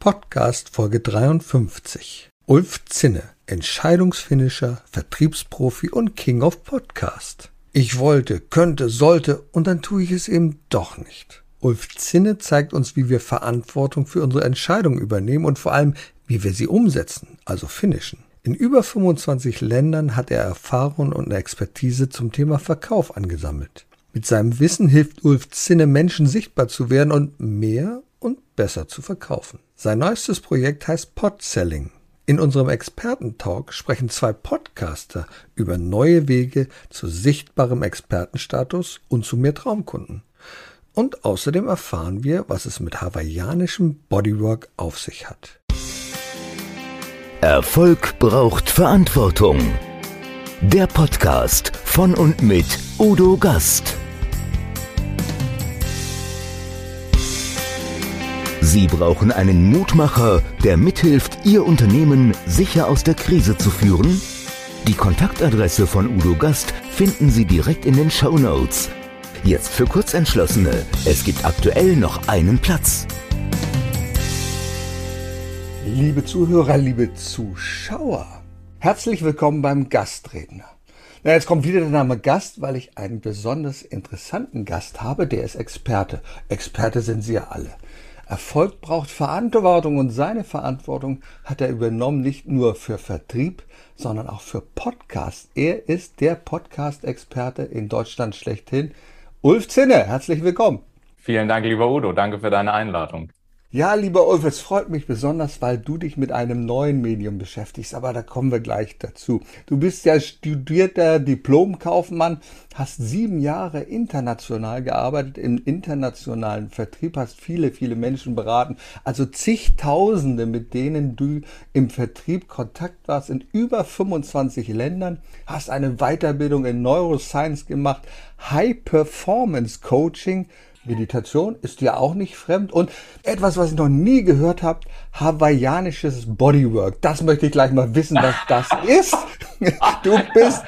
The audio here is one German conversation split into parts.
Podcast Folge 53. Ulf Zinne, Entscheidungsfinisher, Vertriebsprofi und King of Podcast. Ich wollte, könnte, sollte und dann tue ich es eben doch nicht. Ulf Zinne zeigt uns, wie wir Verantwortung für unsere Entscheidungen übernehmen und vor allem, wie wir sie umsetzen, also finishen. In über 25 Ländern hat er Erfahrung und Expertise zum Thema Verkauf angesammelt. Mit seinem Wissen hilft Ulf Zinne Menschen sichtbar zu werden und mehr und besser zu verkaufen. Sein neuestes Projekt heißt Podselling. In unserem Expertentalk sprechen zwei Podcaster über neue Wege zu sichtbarem Expertenstatus und zu mehr Traumkunden. Und außerdem erfahren wir, was es mit hawaiianischem Bodywork auf sich hat. Erfolg braucht Verantwortung. Der Podcast von und mit Udo Gast. Sie brauchen einen Mutmacher, der mithilft, Ihr Unternehmen sicher aus der Krise zu führen? Die Kontaktadresse von Udo Gast finden Sie direkt in den Show Notes. Jetzt für Kurzentschlossene. Es gibt aktuell noch einen Platz. Liebe Zuhörer, liebe Zuschauer, herzlich willkommen beim Gastredner. Na, jetzt kommt wieder der Name Gast, weil ich einen besonders interessanten Gast habe, der ist Experte. Experte sind Sie ja alle. Erfolg braucht Verantwortung und seine Verantwortung hat er übernommen, nicht nur für Vertrieb, sondern auch für Podcast. Er ist der Podcast-Experte in Deutschland schlechthin. Ulf Zinne, herzlich willkommen. Vielen Dank, lieber Udo. Danke für deine Einladung. Ja, lieber Ulf, es freut mich besonders, weil du dich mit einem neuen Medium beschäftigst, aber da kommen wir gleich dazu. Du bist ja studierter Diplomkaufmann, hast sieben Jahre international gearbeitet, im internationalen Vertrieb, hast viele, viele Menschen beraten, also zigtausende, mit denen du im Vertrieb Kontakt warst, in über 25 Ländern, hast eine Weiterbildung in Neuroscience gemacht, High Performance Coaching, Meditation ist dir auch nicht fremd. Und etwas, was ich noch nie gehört habe, hawaiianisches Bodywork. Das möchte ich gleich mal wissen, was das ist. Du bist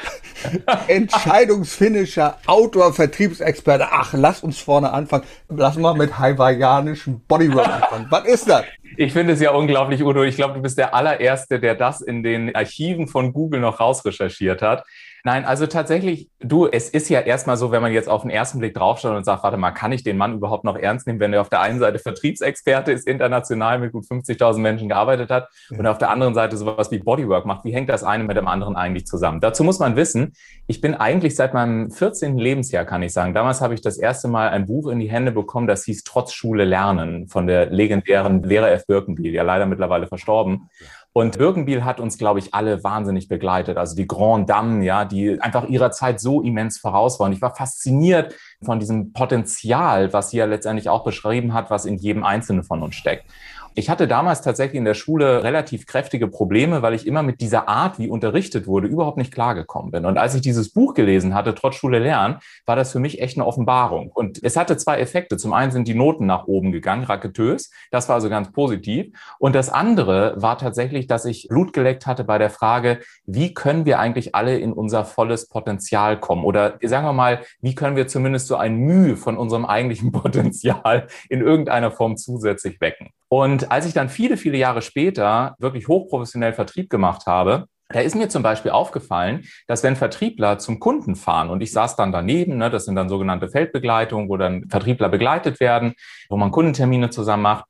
Entscheidungsfinisher, Outdoor, Vertriebsexperte. Ach, lass uns vorne anfangen. Lass mal mit hawaiianischem Bodywork anfangen. Was ist das? Ich finde es ja unglaublich, Udo. Ich glaube, du bist der allererste, der das in den Archiven von Google noch rausrecherchiert hat. Nein, also tatsächlich, du, es ist ja erstmal so, wenn man jetzt auf den ersten Blick draufschaut und sagt, warte mal, kann ich den Mann überhaupt noch ernst nehmen, wenn er auf der einen Seite Vertriebsexperte ist, international mit gut 50.000 Menschen gearbeitet hat ja. und auf der anderen Seite sowas wie Bodywork macht. Wie hängt das eine mit dem anderen eigentlich zusammen? Dazu muss man wissen, ich bin eigentlich seit meinem 14. Lebensjahr, kann ich sagen. Damals habe ich das erste Mal ein Buch in die Hände bekommen, das hieß Trotz Schule lernen von der legendären Vera F. Birkenbiel, ja leider mittlerweile verstorben. Und Birkenbiel hat uns, glaube ich, alle wahnsinnig begleitet. Also die Grand Dame, ja, die einfach ihrer Zeit so immens voraus waren. Ich war fasziniert von diesem Potenzial, was sie ja letztendlich auch beschrieben hat, was in jedem Einzelnen von uns steckt. Ich hatte damals tatsächlich in der Schule relativ kräftige Probleme, weil ich immer mit dieser Art, wie unterrichtet wurde, überhaupt nicht klargekommen bin. Und als ich dieses Buch gelesen hatte, trotz Schule lernen, war das für mich echt eine Offenbarung. Und es hatte zwei Effekte. Zum einen sind die Noten nach oben gegangen, raketös. Das war also ganz positiv. Und das andere war tatsächlich, dass ich Blut geleckt hatte bei der Frage, wie können wir eigentlich alle in unser volles Potenzial kommen? Oder sagen wir mal, wie können wir zumindest so ein Mühe von unserem eigentlichen Potenzial in irgendeiner Form zusätzlich wecken? Und als ich dann viele, viele Jahre später wirklich hochprofessionell Vertrieb gemacht habe, da ist mir zum Beispiel aufgefallen, dass wenn Vertriebler zum Kunden fahren und ich saß dann daneben, ne, das sind dann sogenannte Feldbegleitungen, wo dann Vertriebler begleitet werden, wo man Kundentermine zusammen macht.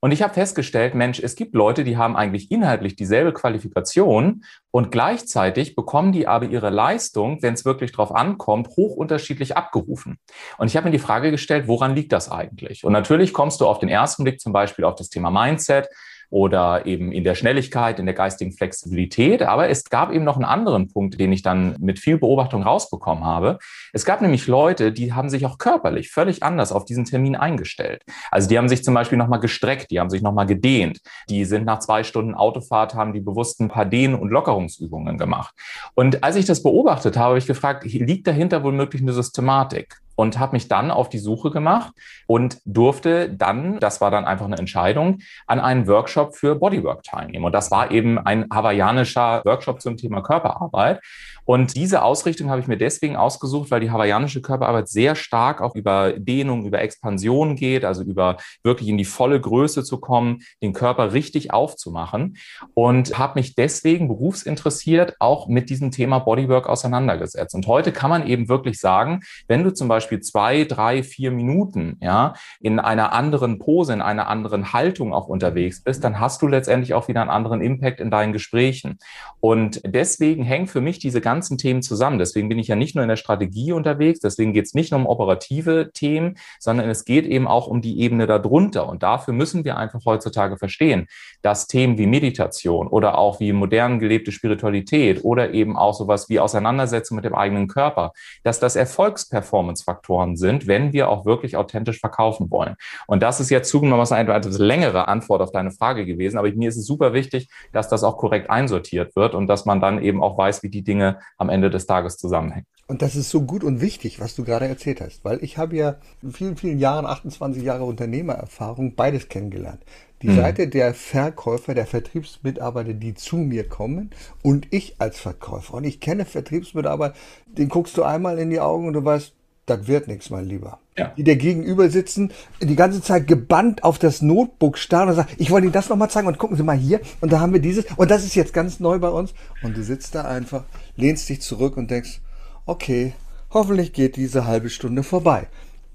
Und ich habe festgestellt, Mensch, es gibt Leute, die haben eigentlich inhaltlich dieselbe Qualifikation und gleichzeitig bekommen die aber ihre Leistung, wenn es wirklich drauf ankommt, hoch unterschiedlich abgerufen. Und ich habe mir die Frage gestellt, woran liegt das eigentlich? Und natürlich kommst du auf den ersten Blick zum Beispiel auf das Thema Mindset oder eben in der Schnelligkeit, in der geistigen Flexibilität. Aber es gab eben noch einen anderen Punkt, den ich dann mit viel Beobachtung rausbekommen habe. Es gab nämlich Leute, die haben sich auch körperlich völlig anders auf diesen Termin eingestellt. Also die haben sich zum Beispiel nochmal gestreckt, die haben sich nochmal gedehnt. Die sind nach zwei Stunden Autofahrt, haben die bewusst ein paar Dehn- und Lockerungsübungen gemacht. Und als ich das beobachtet habe, habe ich gefragt, liegt dahinter wohl möglich eine Systematik? Und habe mich dann auf die Suche gemacht und durfte dann, das war dann einfach eine Entscheidung, an einen Workshop für Bodywork teilnehmen. Und das war eben ein hawaiianischer Workshop zum Thema Körperarbeit. Und diese Ausrichtung habe ich mir deswegen ausgesucht, weil die hawaiianische Körperarbeit sehr stark auch über Dehnung, über Expansion geht, also über wirklich in die volle Größe zu kommen, den Körper richtig aufzumachen. Und habe mich deswegen berufsinteressiert auch mit diesem Thema Bodywork auseinandergesetzt. Und heute kann man eben wirklich sagen, wenn du zum Beispiel zwei, drei, vier Minuten ja, in einer anderen Pose, in einer anderen Haltung auch unterwegs bist, dann hast du letztendlich auch wieder einen anderen Impact in deinen Gesprächen. Und deswegen hängt für mich diese ganze ganzen Themen zusammen. Deswegen bin ich ja nicht nur in der Strategie unterwegs, deswegen geht es nicht nur um operative Themen, sondern es geht eben auch um die Ebene darunter. Und dafür müssen wir einfach heutzutage verstehen, dass Themen wie Meditation oder auch wie modern gelebte Spiritualität oder eben auch sowas wie Auseinandersetzung mit dem eigenen Körper, dass das Erfolgsperformance-Faktoren sind, wenn wir auch wirklich authentisch verkaufen wollen. Und das ist jetzt zugegebenermaßen eine etwas längere Antwort auf deine Frage gewesen, aber mir ist es super wichtig, dass das auch korrekt einsortiert wird und dass man dann eben auch weiß, wie die Dinge am Ende des Tages zusammenhängt. Und das ist so gut und wichtig, was du gerade erzählt hast, weil ich habe ja in vielen, vielen Jahren, 28 Jahre Unternehmererfahrung, beides kennengelernt. Die mhm. Seite der Verkäufer, der Vertriebsmitarbeiter, die zu mir kommen und ich als Verkäufer. Und ich kenne Vertriebsmitarbeiter, den guckst du einmal in die Augen und du weißt, das wird nichts, mein Lieber. Ja. Die dir gegenüber sitzen, die ganze Zeit gebannt auf das Notebook starren und sagen, ich wollte Ihnen das nochmal zeigen und gucken Sie mal hier und da haben wir dieses und das ist jetzt ganz neu bei uns. Und du sitzt da einfach, lehnst dich zurück und denkst, okay, hoffentlich geht diese halbe Stunde vorbei.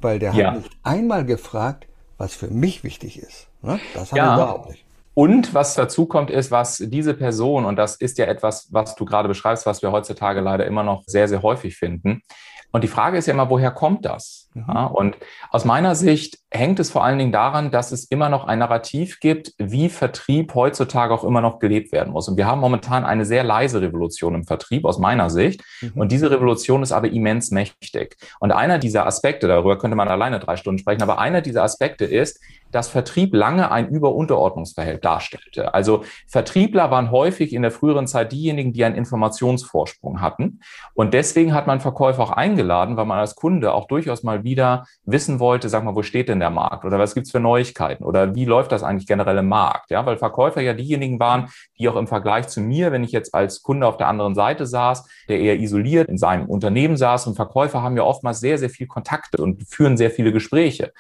Weil der ja. hat nicht einmal gefragt, was für mich wichtig ist. Ne? Das hat ja. er überhaupt nicht. Und was dazu kommt, ist, was diese Person, und das ist ja etwas, was du gerade beschreibst, was wir heutzutage leider immer noch sehr, sehr häufig finden, und die Frage ist ja immer, woher kommt das? Mhm. Ja, und aus meiner Sicht hängt es vor allen Dingen daran, dass es immer noch ein Narrativ gibt, wie Vertrieb heutzutage auch immer noch gelebt werden muss. Und wir haben momentan eine sehr leise Revolution im Vertrieb aus meiner Sicht. Mhm. Und diese Revolution ist aber immens mächtig. Und einer dieser Aspekte, darüber könnte man alleine drei Stunden sprechen, aber einer dieser Aspekte ist, dass Vertrieb lange ein Über-Unterordnungsverhältnis darstellte. Also Vertriebler waren häufig in der früheren Zeit diejenigen, die einen Informationsvorsprung hatten. Und deswegen hat man Verkäufer auch eingeladen, weil man als Kunde auch durchaus mal wieder wissen wollte, sag mal, wo steht denn der Markt? Oder was gibt's für Neuigkeiten? Oder wie läuft das eigentlich generell im Markt? Ja, weil Verkäufer ja diejenigen waren, die auch im Vergleich zu mir, wenn ich jetzt als Kunde auf der anderen Seite saß, der eher isoliert in seinem Unternehmen saß und Verkäufer haben ja oftmals sehr, sehr viel Kontakte und führen sehr viele Gespräche.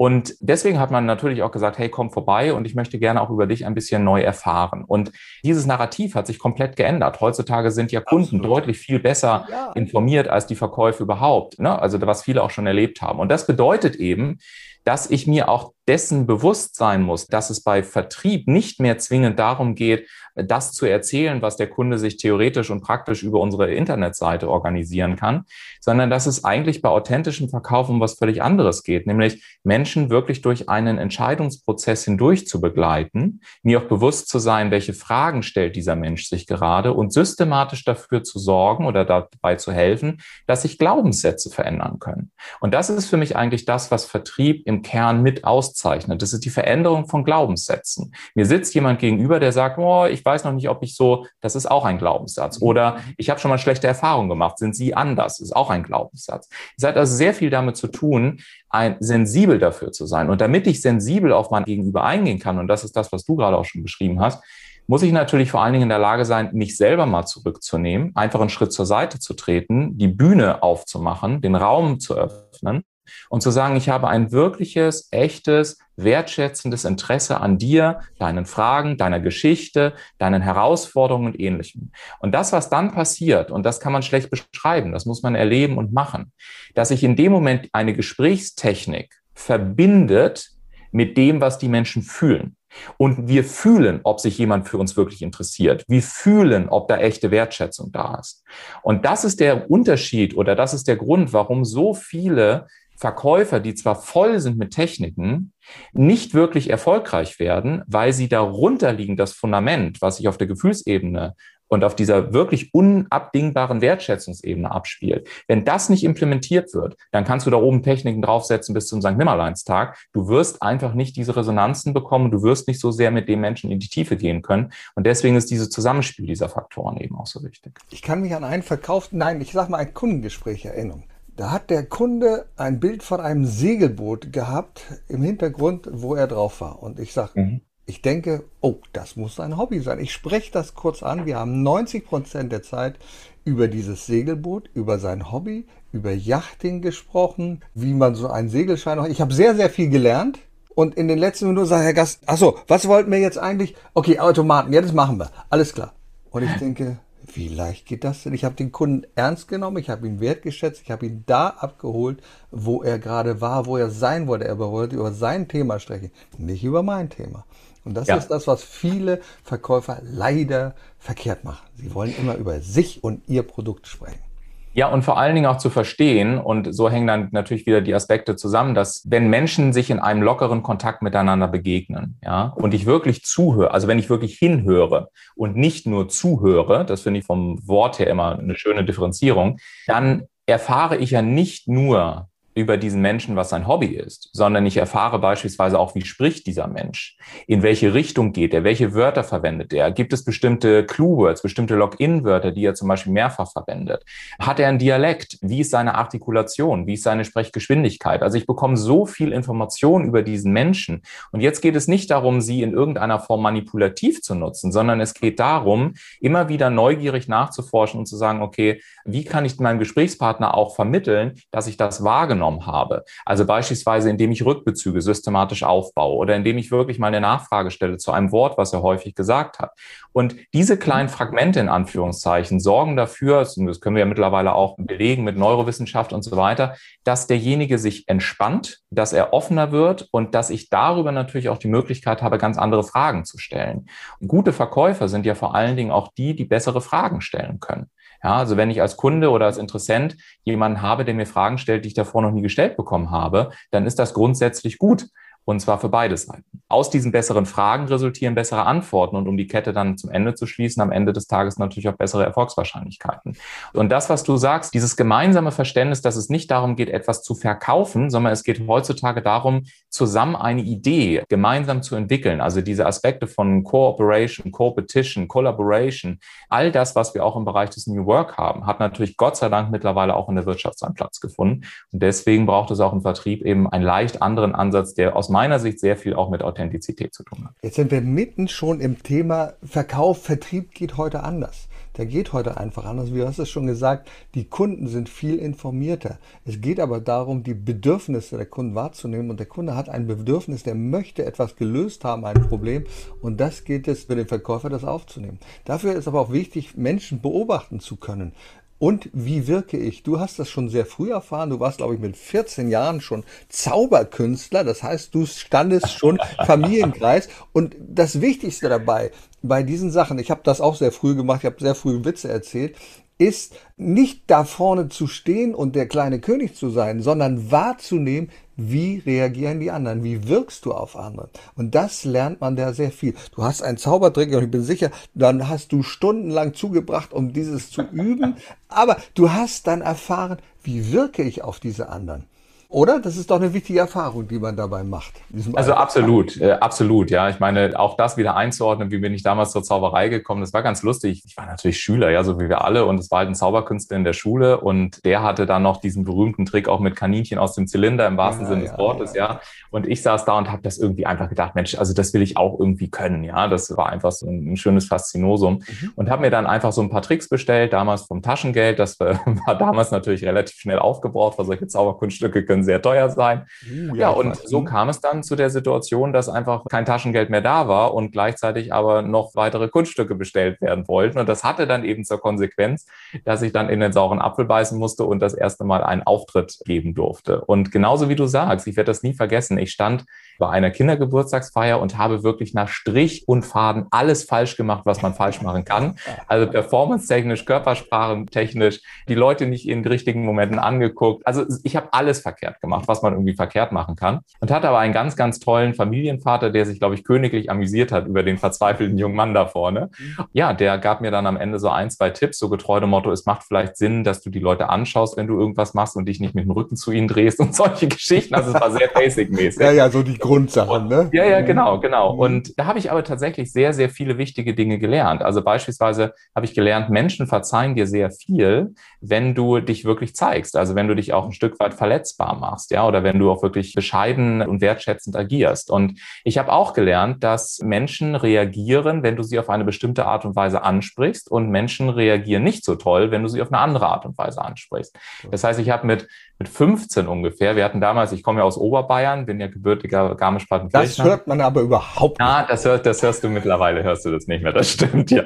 Und deswegen hat man natürlich auch gesagt, hey, komm vorbei und ich möchte gerne auch über dich ein bisschen neu erfahren. Und dieses Narrativ hat sich komplett geändert. Heutzutage sind ja Kunden Absolut. deutlich viel besser ja. informiert als die Verkäufe überhaupt. Ne? Also was viele auch schon erlebt haben. Und das bedeutet eben, dass ich mir auch dessen bewusst sein muss, dass es bei Vertrieb nicht mehr zwingend darum geht, das zu erzählen, was der Kunde sich theoretisch und praktisch über unsere Internetseite organisieren kann, sondern dass es eigentlich bei authentischem Verkauf um was völlig anderes geht, nämlich Menschen wirklich durch einen Entscheidungsprozess hindurch zu begleiten, mir auch bewusst zu sein, welche Fragen stellt dieser Mensch sich gerade und systematisch dafür zu sorgen oder dabei zu helfen, dass sich Glaubenssätze verändern können. Und das ist für mich eigentlich das, was Vertrieb im Kern mit auszeichnet. Das ist die Veränderung von Glaubenssätzen. Mir sitzt jemand gegenüber, der sagt, oh, ich weiß noch nicht, ob ich so, das ist auch ein Glaubenssatz. Mhm. Oder ich habe schon mal schlechte Erfahrungen gemacht, sind Sie anders? Das ist auch ein Glaubenssatz. Es hat also sehr viel damit zu tun, ein, sensibel dafür zu sein. Und damit ich sensibel auf mein Gegenüber eingehen kann, und das ist das, was du gerade auch schon beschrieben hast, muss ich natürlich vor allen Dingen in der Lage sein, mich selber mal zurückzunehmen, einfach einen Schritt zur Seite zu treten, die Bühne aufzumachen, den Raum zu öffnen und zu sagen, ich habe ein wirkliches, echtes, wertschätzendes Interesse an dir, deinen Fragen, deiner Geschichte, deinen Herausforderungen und ähnlichem. Und das, was dann passiert, und das kann man schlecht beschreiben, das muss man erleben und machen, dass sich in dem Moment eine Gesprächstechnik verbindet mit dem, was die Menschen fühlen. Und wir fühlen, ob sich jemand für uns wirklich interessiert. Wir fühlen, ob da echte Wertschätzung da ist. Und das ist der Unterschied oder das ist der Grund, warum so viele Verkäufer, die zwar voll sind mit Techniken, nicht wirklich erfolgreich werden, weil sie darunter liegen das Fundament, was sich auf der Gefühlsebene und auf dieser wirklich unabdingbaren Wertschätzungsebene abspielt. Wenn das nicht implementiert wird, dann kannst du da oben Techniken draufsetzen bis zum St. Nimmerleinstag. Du wirst einfach nicht diese Resonanzen bekommen. Du wirst nicht so sehr mit dem Menschen in die Tiefe gehen können. Und deswegen ist dieses Zusammenspiel dieser Faktoren eben auch so wichtig. Ich kann mich an einen verkauften, nein, ich sag mal ein Kundengespräch erinnern Da hat der Kunde ein Bild von einem Segelboot gehabt im Hintergrund, wo er drauf war. Und ich sage, mhm. ich denke, oh, das muss sein Hobby sein. Ich spreche das kurz an. Wir haben 90 Prozent der Zeit über dieses Segelboot, über sein Hobby, über Yachting gesprochen, wie man so einen Segelschein macht. Ich habe sehr, sehr viel gelernt. Und in den letzten Minuten sagt Herr Gast, ach so, was wollten wir jetzt eigentlich? Okay, Automaten, ja, das machen wir. Alles klar. Und ich denke, wie leicht geht das denn? Ich habe den Kunden ernst genommen, ich habe ihn wertgeschätzt, ich habe ihn da abgeholt, wo er gerade war, wo er sein wollte. Er wollte über sein Thema sprechen, nicht über mein Thema. Und das ja. ist das, was viele Verkäufer leider verkehrt machen. Sie wollen immer über sich und ihr Produkt sprechen. Ja, und vor allen Dingen auch zu verstehen, und so hängen dann natürlich wieder die Aspekte zusammen, dass wenn Menschen sich in einem lockeren Kontakt miteinander begegnen, ja, und ich wirklich zuhöre, also wenn ich wirklich hinhöre und nicht nur zuhöre, das finde ich vom Wort her immer eine schöne Differenzierung, dann erfahre ich ja nicht nur über diesen Menschen, was sein Hobby ist, sondern ich erfahre beispielsweise auch, wie spricht dieser Mensch, in welche Richtung geht er, welche Wörter verwendet er, gibt es bestimmte Clue-Words, bestimmte Login-Wörter, die er zum Beispiel mehrfach verwendet, hat er einen Dialekt, wie ist seine Artikulation, wie ist seine Sprechgeschwindigkeit. Also ich bekomme so viel Information über diesen Menschen. Und jetzt geht es nicht darum, sie in irgendeiner Form manipulativ zu nutzen, sondern es geht darum, immer wieder neugierig nachzuforschen und zu sagen, okay, wie kann ich meinem Gesprächspartner auch vermitteln, dass ich das wahrgenommen habe? Also beispielsweise, indem ich Rückbezüge systematisch aufbaue oder indem ich wirklich mal eine Nachfrage stelle zu einem Wort, was er häufig gesagt hat. Und diese kleinen Fragmente in Anführungszeichen sorgen dafür, das können wir ja mittlerweile auch belegen mit Neurowissenschaft und so weiter, dass derjenige sich entspannt, dass er offener wird und dass ich darüber natürlich auch die Möglichkeit habe, ganz andere Fragen zu stellen. Und gute Verkäufer sind ja vor allen Dingen auch die, die bessere Fragen stellen können. Ja, also wenn ich als Kunde oder als Interessent jemanden habe, der mir Fragen stellt, die ich davor noch nie gestellt bekommen habe, dann ist das grundsätzlich gut. Und zwar für beide Seiten. Aus diesen besseren Fragen resultieren bessere Antworten und um die Kette dann zum Ende zu schließen, am Ende des Tages natürlich auch bessere Erfolgswahrscheinlichkeiten. Und das, was du sagst, dieses gemeinsame Verständnis, dass es nicht darum geht, etwas zu verkaufen, sondern es geht heutzutage darum, zusammen eine Idee gemeinsam zu entwickeln. Also diese Aspekte von Cooperation, Competition, Collaboration, all das, was wir auch im Bereich des New Work haben, hat natürlich Gott sei Dank mittlerweile auch in der Wirtschaft seinen Platz gefunden. Und deswegen braucht es auch im Vertrieb eben einen leicht anderen Ansatz, der aus meiner Sicht sehr viel auch mit Authentizität zu tun hat. Jetzt sind wir mitten schon im Thema Verkauf, Vertrieb geht heute anders. Der geht heute einfach anders. Wie hast es schon gesagt, die Kunden sind viel informierter. Es geht aber darum, die Bedürfnisse der Kunden wahrzunehmen. Und der Kunde hat ein Bedürfnis, der möchte etwas gelöst haben, ein Problem. Und das geht es für den Verkäufer, das aufzunehmen. Dafür ist aber auch wichtig, Menschen beobachten zu können. Und wie wirke ich? Du hast das schon sehr früh erfahren. Du warst, glaube ich, mit 14 Jahren schon Zauberkünstler. Das heißt, du standest schon Familienkreis. Und das Wichtigste dabei, bei diesen Sachen, ich habe das auch sehr früh gemacht, ich habe sehr früh Witze erzählt, ist nicht da vorne zu stehen und der kleine König zu sein, sondern wahrzunehmen, wie reagieren die anderen, wie wirkst du auf andere. Und das lernt man da sehr viel. Du hast einen Zaubertrick und ich bin sicher, dann hast du stundenlang zugebracht, um dieses zu üben, aber du hast dann erfahren, wie wirke ich auf diese anderen. Oder? Das ist doch eine wichtige Erfahrung, die man dabei macht. Also absolut, äh, absolut. Ja, ich meine, auch das wieder einzuordnen, wie bin ich damals zur Zauberei gekommen, das war ganz lustig. Ich war natürlich Schüler, ja, so wie wir alle. Und es war halt ein Zauberkünstler in der Schule. Und der hatte dann noch diesen berühmten Trick auch mit Kaninchen aus dem Zylinder im wahrsten ja, Sinne des Wortes, ja. ja. Und ich saß da und habe das irgendwie einfach gedacht, Mensch, also das will ich auch irgendwie können, ja. Das war einfach so ein, ein schönes Faszinosum. Mhm. Und habe mir dann einfach so ein paar Tricks bestellt, damals vom Taschengeld. Das war damals natürlich relativ schnell aufgebraucht, weil solche Zauberkunststücke können können sehr teuer sein. Uh, ja, ja, und so kam es dann zu der Situation, dass einfach kein Taschengeld mehr da war und gleichzeitig aber noch weitere Kunststücke bestellt werden wollten. Und das hatte dann eben zur Konsequenz, dass ich dann in den sauren Apfel beißen musste und das erste Mal einen Auftritt geben durfte. Und genauso wie du sagst, ich werde das nie vergessen, ich stand bei einer Kindergeburtstagsfeier und habe wirklich nach Strich und Faden alles falsch gemacht, was man falsch machen kann. Also performance-technisch, körpersprachentechnisch, die Leute nicht in richtigen Momenten angeguckt. Also ich habe alles verkehrt gemacht, was man irgendwie verkehrt machen kann. Und hatte aber einen ganz, ganz tollen Familienvater, der sich, glaube ich, königlich amüsiert hat über den verzweifelten jungen Mann da vorne. Ja, der gab mir dann am Ende so ein, zwei Tipps, so getreu dem Motto, es macht vielleicht Sinn, dass du die Leute anschaust, wenn du irgendwas machst und dich nicht mit dem Rücken zu ihnen drehst und solche Geschichten. Also es war sehr basic-mäßig. Ja, ja, so die Grundsachen, ne? Ja, ja, genau, genau. Mhm. Und da habe ich aber tatsächlich sehr, sehr viele wichtige Dinge gelernt. Also beispielsweise habe ich gelernt, Menschen verzeihen dir sehr viel, wenn du dich wirklich zeigst. Also wenn du dich auch ein Stück weit verletzbar machst, ja, oder wenn du auch wirklich bescheiden und wertschätzend agierst. Und ich habe auch gelernt, dass Menschen reagieren, wenn du sie auf eine bestimmte Art und Weise ansprichst und Menschen reagieren nicht so toll, wenn du sie auf eine andere Art und Weise ansprichst. Das heißt, ich habe mit mit 15 ungefähr. Wir hatten damals, ich komme ja aus Oberbayern, bin ja gebürtiger Garmisch-Partenkirchen. Das hört man aber überhaupt nicht. Ja, das, hörst, das hörst du mittlerweile, hörst du das nicht mehr, das stimmt ja.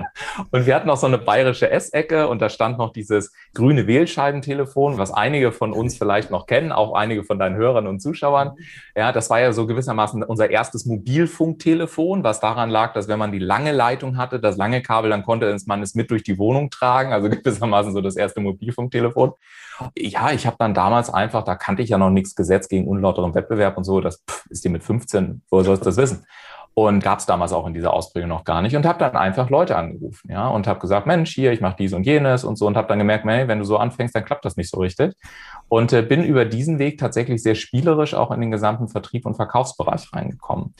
Und wir hatten auch so eine bayerische Essecke und da stand noch dieses grüne Wählscheibentelefon, was einige von uns vielleicht noch kennen, auch einige von deinen Hörern und Zuschauern. Ja, das war ja so gewissermaßen unser erstes Mobilfunktelefon, was daran lag, dass wenn man die lange Leitung hatte, das lange Kabel, dann konnte man es mit durch die Wohnung tragen, also gewissermaßen so das erste Mobilfunktelefon. Ja, ich habe dann damals einfach, da kannte ich ja noch nichts Gesetz gegen unlauteren Wettbewerb und so, das pff, ist dir mit 15, woher sollst du das wissen? Und gab es damals auch in dieser Ausprägung noch gar nicht und habe dann einfach Leute angerufen, ja, und habe gesagt, Mensch, hier, ich mache dies und jenes und so und habe dann gemerkt, hey, wenn du so anfängst, dann klappt das nicht so richtig. Und äh, bin über diesen Weg tatsächlich sehr spielerisch auch in den gesamten Vertrieb und Verkaufsbereich reingekommen.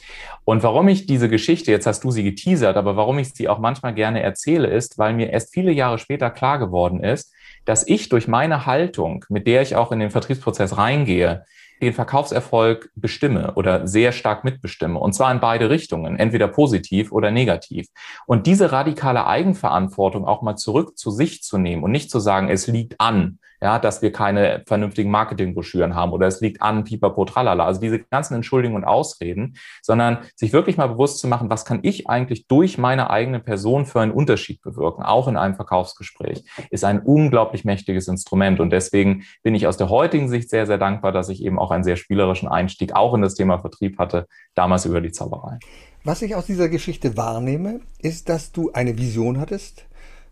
Und warum ich diese Geschichte, jetzt hast du sie geteasert, aber warum ich sie auch manchmal gerne erzähle, ist, weil mir erst viele Jahre später klar geworden ist, dass ich durch meine Haltung, mit der ich auch in den Vertriebsprozess reingehe, den Verkaufserfolg bestimme oder sehr stark mitbestimme. Und zwar in beide Richtungen, entweder positiv oder negativ. Und diese radikale Eigenverantwortung auch mal zurück zu sich zu nehmen und nicht zu sagen, es liegt an, ja, dass wir keine vernünftigen Marketingbroschüren haben oder es liegt an pipapo tralala. Also diese ganzen Entschuldigungen und Ausreden, sondern sich wirklich mal bewusst zu machen, was kann ich eigentlich durch meine eigene Person für einen Unterschied bewirken, auch in einem Verkaufsgespräch, ist ein unglaublich mächtiges Instrument. Und deswegen bin ich aus der heutigen Sicht sehr, sehr dankbar, dass ich eben auch einen sehr spielerischen Einstieg auch in das Thema Vertrieb hatte, damals über die Zauberei. Was ich aus dieser Geschichte wahrnehme, ist, dass du eine Vision hattest.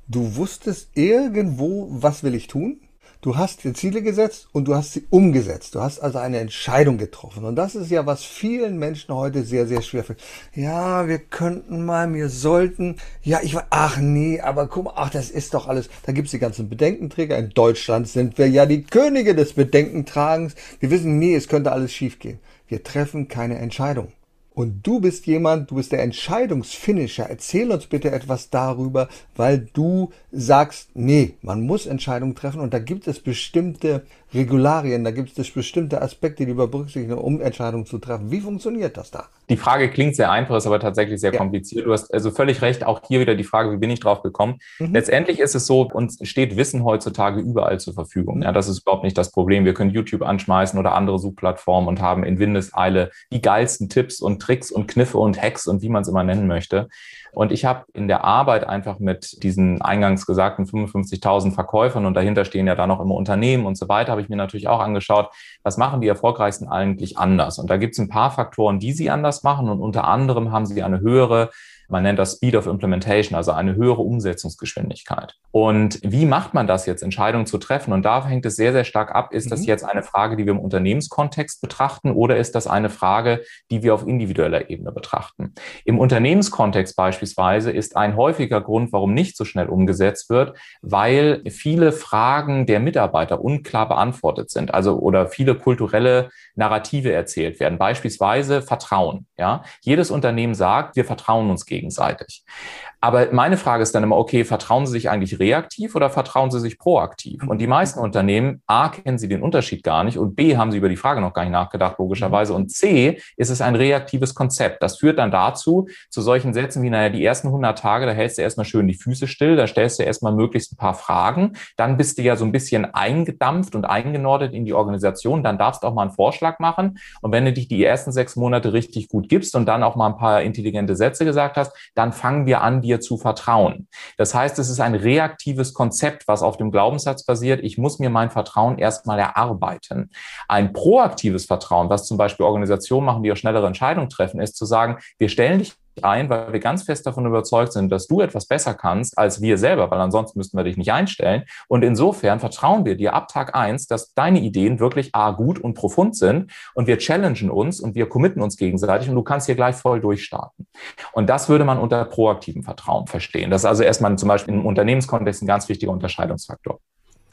Du wusstest irgendwo, was will ich tun? Du hast dir Ziele gesetzt und du hast sie umgesetzt. Du hast also eine Entscheidung getroffen. Und das ist ja, was vielen Menschen heute sehr, sehr schwer fällt. Ja, wir könnten mal, wir sollten. Ja, ich war, ach nee, aber guck mal, ach, das ist doch alles. Da gibt's die ganzen Bedenkenträger. In Deutschland sind wir ja die Könige des Bedenkentragens. Wir wissen, nee, es könnte alles schiefgehen. Wir treffen keine Entscheidung. Und du bist jemand, du bist der Entscheidungsfinisher. Erzähl uns bitte etwas darüber, weil du sagst, nee, man muss Entscheidungen treffen und da gibt es bestimmte Regularien, da gibt es bestimmte Aspekte, die wir berücksichtigen, um Entscheidungen zu treffen. Wie funktioniert das da? Die Frage klingt sehr einfach, ist aber tatsächlich sehr ja. kompliziert. Du hast also völlig recht. Auch hier wieder die Frage, wie bin ich drauf gekommen? Mhm. Letztendlich ist es so, uns steht Wissen heutzutage überall zur Verfügung. Mhm. Ja, das ist überhaupt nicht das Problem. Wir können YouTube anschmeißen oder andere Suchplattformen und haben in Windeseile die geilsten Tipps und Tricks und Kniffe und Hacks und wie man es immer nennen möchte. Und ich habe in der Arbeit einfach mit diesen eingangs gesagten 55.000 Verkäufern und dahinter stehen ja da noch immer Unternehmen und so weiter, habe ich mir natürlich auch angeschaut, was machen die erfolgreichsten eigentlich anders. Und da gibt es ein paar Faktoren, die sie anders machen und unter anderem haben sie eine höhere man nennt das Speed of Implementation, also eine höhere Umsetzungsgeschwindigkeit. Und wie macht man das jetzt, Entscheidungen zu treffen? Und da hängt es sehr, sehr stark ab. Ist mhm. das jetzt eine Frage, die wir im Unternehmenskontext betrachten oder ist das eine Frage, die wir auf individueller Ebene betrachten? Im Unternehmenskontext beispielsweise ist ein häufiger Grund, warum nicht so schnell umgesetzt wird, weil viele Fragen der Mitarbeiter unklar beantwortet sind, also oder viele kulturelle Narrative erzählt werden. Beispielsweise Vertrauen. Ja, jedes Unternehmen sagt, wir vertrauen uns gegen gegenseitig. Aber meine Frage ist dann immer, okay, vertrauen Sie sich eigentlich reaktiv oder vertrauen Sie sich proaktiv? Und die meisten Unternehmen, A, kennen sie den Unterschied gar nicht und B, haben sie über die Frage noch gar nicht nachgedacht, logischerweise. Und C, ist es ein reaktives Konzept. Das führt dann dazu, zu solchen Sätzen wie, naja, die ersten 100 Tage, da hältst du erstmal schön die Füße still, da stellst du erstmal möglichst ein paar Fragen, dann bist du ja so ein bisschen eingedampft und eingenordet in die Organisation, dann darfst du auch mal einen Vorschlag machen. Und wenn du dich die ersten sechs Monate richtig gut gibst und dann auch mal ein paar intelligente Sätze gesagt hast, dann fangen wir an, dir zu vertrauen. Das heißt, es ist ein reaktives Konzept, was auf dem Glaubenssatz basiert, ich muss mir mein Vertrauen erstmal erarbeiten. Ein proaktives Vertrauen, was zum Beispiel Organisationen machen, die auch schnellere Entscheidungen treffen, ist zu sagen, wir stellen dich ein, weil wir ganz fest davon überzeugt sind, dass du etwas besser kannst als wir selber, weil ansonsten müssten wir dich nicht einstellen. Und insofern vertrauen wir dir ab Tag eins, dass deine Ideen wirklich A, gut und profund sind und wir challengen uns und wir committen uns gegenseitig und du kannst hier gleich voll durchstarten. Und das würde man unter proaktivem Vertrauen verstehen. Das ist also erstmal zum Beispiel im Unternehmenskontext ein ganz wichtiger Unterscheidungsfaktor.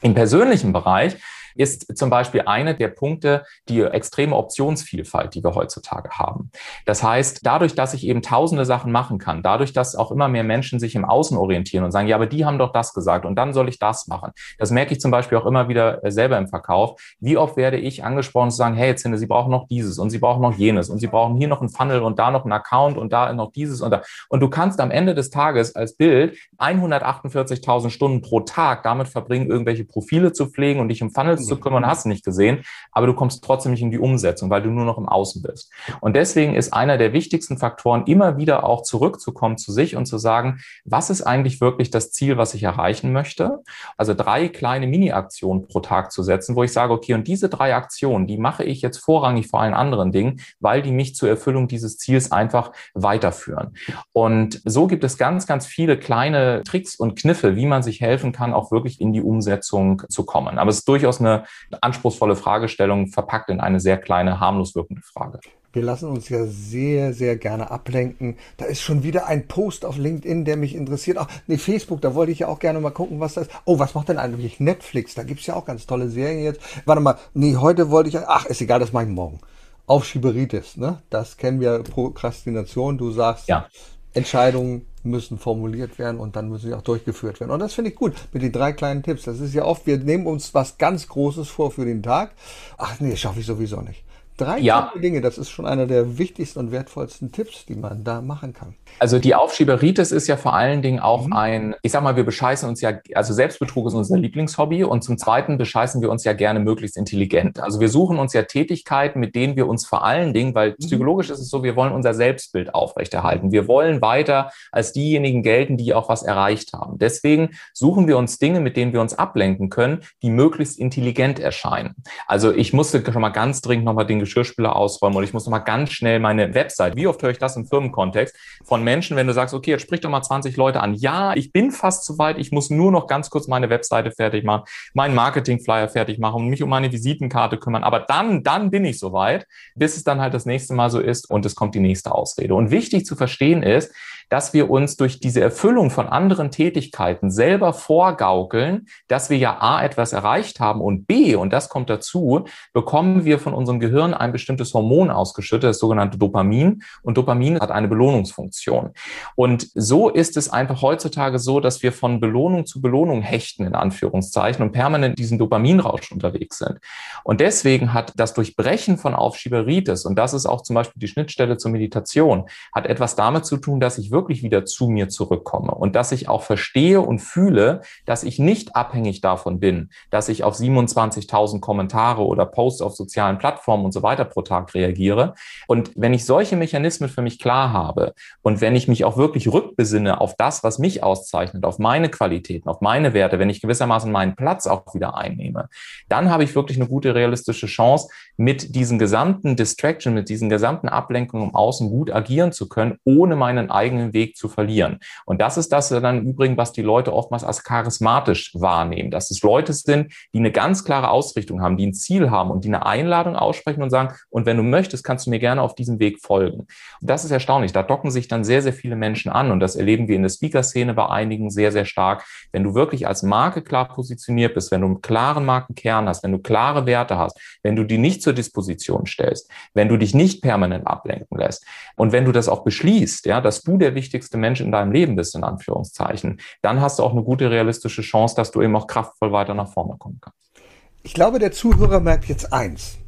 Im persönlichen Bereich ist zum Beispiel eine der Punkte, die extreme Optionsvielfalt, die wir heutzutage haben. Das heißt, dadurch, dass ich eben tausende Sachen machen kann, dadurch, dass auch immer mehr Menschen sich im Außen orientieren und sagen, ja, aber die haben doch das gesagt und dann soll ich das machen. Das merke ich zum Beispiel auch immer wieder äh, selber im Verkauf. Wie oft werde ich angesprochen zu sagen, hey, jetzt Sie brauchen noch dieses und Sie brauchen noch jenes und Sie brauchen hier noch einen Funnel und da noch einen Account und da noch dieses und da. Und du kannst am Ende des Tages als Bild 148.000 Stunden pro Tag damit verbringen, irgendwelche Profile zu pflegen und dich um Funnels zu kümmern, hast du nicht gesehen, aber du kommst trotzdem nicht in die Umsetzung, weil du nur noch im Außen bist. Und deswegen ist einer der wichtigsten Faktoren, immer wieder auch zurückzukommen zu sich und zu sagen, was ist eigentlich wirklich das Ziel, was ich erreichen möchte? Also drei kleine Mini-Aktionen pro Tag zu setzen, wo ich sage, okay, und diese drei Aktionen, die mache ich jetzt vorrangig vor allen anderen Dingen, weil die mich zur Erfüllung dieses Ziels einfach weiterführen. Und so gibt es ganz, ganz viele kleine Tricks und Kniffe, wie man sich helfen kann, auch wirklich in die Umsetzung zu kommen. Aber es ist durchaus eine anspruchsvolle Fragestellung, verpackt in eine sehr kleine, harmlos wirkende Frage. Wir lassen uns ja sehr, sehr gerne ablenken. Da ist schon wieder ein Post auf LinkedIn, der mich interessiert. Ach, nee, Facebook, da wollte ich ja auch gerne mal gucken, was das ist. Oh, was macht denn eigentlich Netflix? Da gibt's ja auch ganz tolle Serien jetzt. Warte mal, nee, heute wollte ich, ach, ist egal, das mache ich morgen. Aufschieberitis, ne? Das kennen wir, Prokrastination. Du sagst, ja. Entscheidungen müssen formuliert werden und dann müssen sie auch durchgeführt werden. Und das finde ich gut mit den drei kleinen Tipps. Das ist ja oft, wir nehmen uns was ganz Großes vor für den Tag. Ach nee, schaffe ich sowieso nicht. Drei ja. Dinge, das ist schon einer der wichtigsten und wertvollsten Tipps, die man da machen kann. Also die Aufschieberitis ist ja vor allen Dingen auch mhm. ein, ich sag mal, wir bescheißen uns ja, also Selbstbetrug ist unser Lieblingshobby und zum Zweiten bescheißen wir uns ja gerne möglichst intelligent. Also wir suchen uns ja Tätigkeiten, mit denen wir uns vor allen Dingen, weil mhm. psychologisch ist es so, wir wollen unser Selbstbild aufrechterhalten. Wir wollen weiter als diejenigen gelten, die auch was erreicht haben. Deswegen suchen wir uns Dinge, mit denen wir uns ablenken können, die möglichst intelligent erscheinen. Also ich musste schon mal ganz dringend nochmal den Geschirrspüler ausräumen und ich muss noch mal ganz schnell meine Website, wie oft höre ich das im Firmenkontext, von Menschen, wenn du sagst, okay, jetzt sprich doch mal 20 Leute an. Ja, ich bin fast zu weit, ich muss nur noch ganz kurz meine Webseite fertig machen, meinen Marketingflyer fertig machen und mich um meine Visitenkarte kümmern. Aber dann, dann bin ich soweit, bis es dann halt das nächste Mal so ist und es kommt die nächste Ausrede. Und wichtig zu verstehen ist, dass wir uns durch diese Erfüllung von anderen Tätigkeiten selber vorgaukeln, dass wir ja A etwas erreicht haben und B, und das kommt dazu, bekommen wir von unserem Gehirn ein bestimmtes Hormon ausgeschüttet, das sogenannte Dopamin. Und Dopamin hat eine Belohnungsfunktion. Und so ist es einfach heutzutage so, dass wir von Belohnung zu Belohnung hechten, in Anführungszeichen, und permanent diesen Dopaminrausch unterwegs sind. Und deswegen hat das Durchbrechen von Aufschieberitis, und das ist auch zum Beispiel die Schnittstelle zur Meditation, hat etwas damit zu tun, dass ich wirklich wirklich wieder zu mir zurückkomme und dass ich auch verstehe und fühle, dass ich nicht abhängig davon bin, dass ich auf 27.000 Kommentare oder Posts auf sozialen Plattformen und so weiter pro Tag reagiere. Und wenn ich solche Mechanismen für mich klar habe und wenn ich mich auch wirklich rückbesinne auf das, was mich auszeichnet, auf meine Qualitäten, auf meine Werte, wenn ich gewissermaßen meinen Platz auch wieder einnehme, dann habe ich wirklich eine gute realistische Chance, mit diesen gesamten Distraction, mit diesen gesamten Ablenkungen im Außen gut agieren zu können, ohne meinen eigenen Weg zu verlieren. Und das ist das dann im Übrigen, was die Leute oftmals als charismatisch wahrnehmen, dass es Leute sind, die eine ganz klare Ausrichtung haben, die ein Ziel haben und die eine Einladung aussprechen und sagen, und wenn du möchtest, kannst du mir gerne auf diesem Weg folgen. Und das ist erstaunlich. Da docken sich dann sehr, sehr viele Menschen an und das erleben wir in der Speaker-Szene bei einigen sehr, sehr stark. Wenn du wirklich als Marke klar positioniert bist, wenn du einen klaren Markenkern hast, wenn du klare Werte hast, wenn du die nicht zur Disposition stellst, wenn du dich nicht permanent ablenken lässt und wenn du das auch beschließt, ja, dass du der wichtigste Mensch in deinem Leben bist, in Anführungszeichen, dann hast du auch eine gute realistische Chance, dass du eben auch kraftvoll weiter nach vorne kommen kannst. Ich glaube, der Zuhörer merkt jetzt eins.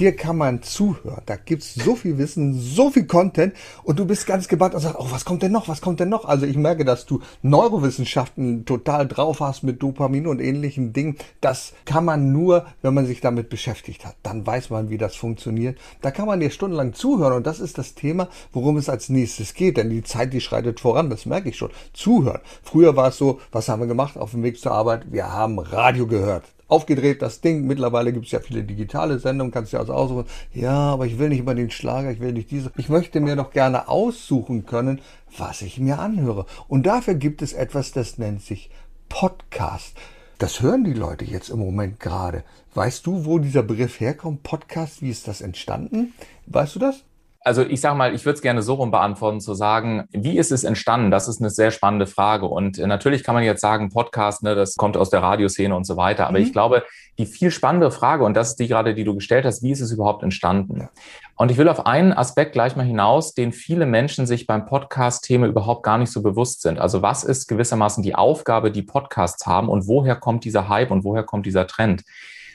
Hier kann man zuhören. Da gibt's so viel Wissen, so viel Content und du bist ganz gebannt und sagst, oh, was kommt denn noch? Was kommt denn noch? Also ich merke, dass du Neurowissenschaften total drauf hast mit Dopamin und ähnlichen Dingen. Das kann man nur, wenn man sich damit beschäftigt hat. Dann weiß man, wie das funktioniert. Da kann man dir stundenlang zuhören und das ist das Thema, worum es als nächstes geht. Denn die Zeit, die schreitet voran, das merke ich schon. Zuhören. Früher war es so, was haben wir gemacht auf dem Weg zur Arbeit? Wir haben Radio gehört aufgedreht, das Ding. Mittlerweile gibt es ja viele digitale Sendungen, kannst du ja also aussuchen. Ja, aber ich will nicht immer den Schlager, ich will nicht diese. Ich möchte mir doch gerne aussuchen können, was ich mir anhöre. Und dafür gibt es etwas, das nennt sich Podcast. Das hören die Leute jetzt im Moment gerade. Weißt du, wo dieser Begriff herkommt? Podcast, wie ist das entstanden? Weißt du das? Also ich sage mal, ich würde es gerne so rum beantworten, zu sagen, wie ist es entstanden? Das ist eine sehr spannende Frage. Und äh, natürlich kann man jetzt sagen, Podcast, ne, das kommt aus der Radioszene und so weiter. Aber mhm. ich glaube, die viel spannende Frage, und das ist die gerade, die du gestellt hast, wie ist es überhaupt entstanden? Und ich will auf einen Aspekt gleich mal hinaus, den viele Menschen sich beim Podcast-Thema überhaupt gar nicht so bewusst sind. Also was ist gewissermaßen die Aufgabe, die Podcasts haben und woher kommt dieser Hype und woher kommt dieser Trend?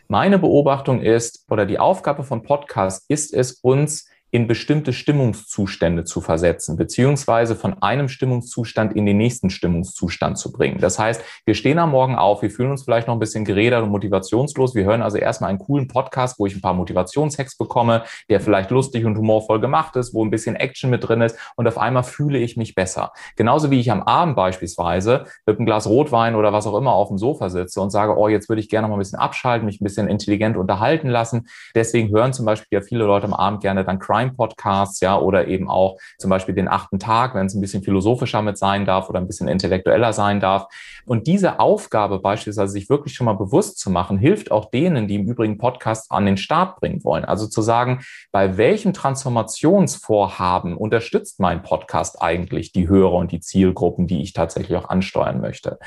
Meine Beobachtung ist, oder die Aufgabe von Podcasts ist es, uns in bestimmte Stimmungszustände zu versetzen, beziehungsweise von einem Stimmungszustand in den nächsten Stimmungszustand zu bringen. Das heißt, wir stehen am Morgen auf, wir fühlen uns vielleicht noch ein bisschen gerädert und motivationslos. Wir hören also erstmal einen coolen Podcast, wo ich ein paar Motivationshacks bekomme, der vielleicht lustig und humorvoll gemacht ist, wo ein bisschen Action mit drin ist und auf einmal fühle ich mich besser. Genauso wie ich am Abend beispielsweise mit einem Glas Rotwein oder was auch immer auf dem Sofa sitze und sage, oh, jetzt würde ich gerne noch mal ein bisschen abschalten, mich ein bisschen intelligent unterhalten lassen. Deswegen hören zum Beispiel ja viele Leute am Abend gerne dann Crime Crime-Podcasts, ja, oder eben auch zum Beispiel den achten Tag, wenn es ein bisschen philosophischer mit sein darf oder ein bisschen intellektueller sein darf. Und diese Aufgabe beispielsweise sich wirklich schon mal bewusst zu machen, hilft auch denen, die im Übrigen Podcasts an den Start bringen wollen. Also zu sagen, bei welchem Transformationsvorhaben unterstützt mein Podcast eigentlich die Hörer und die Zielgruppen, die ich tatsächlich auch ansteuern möchte.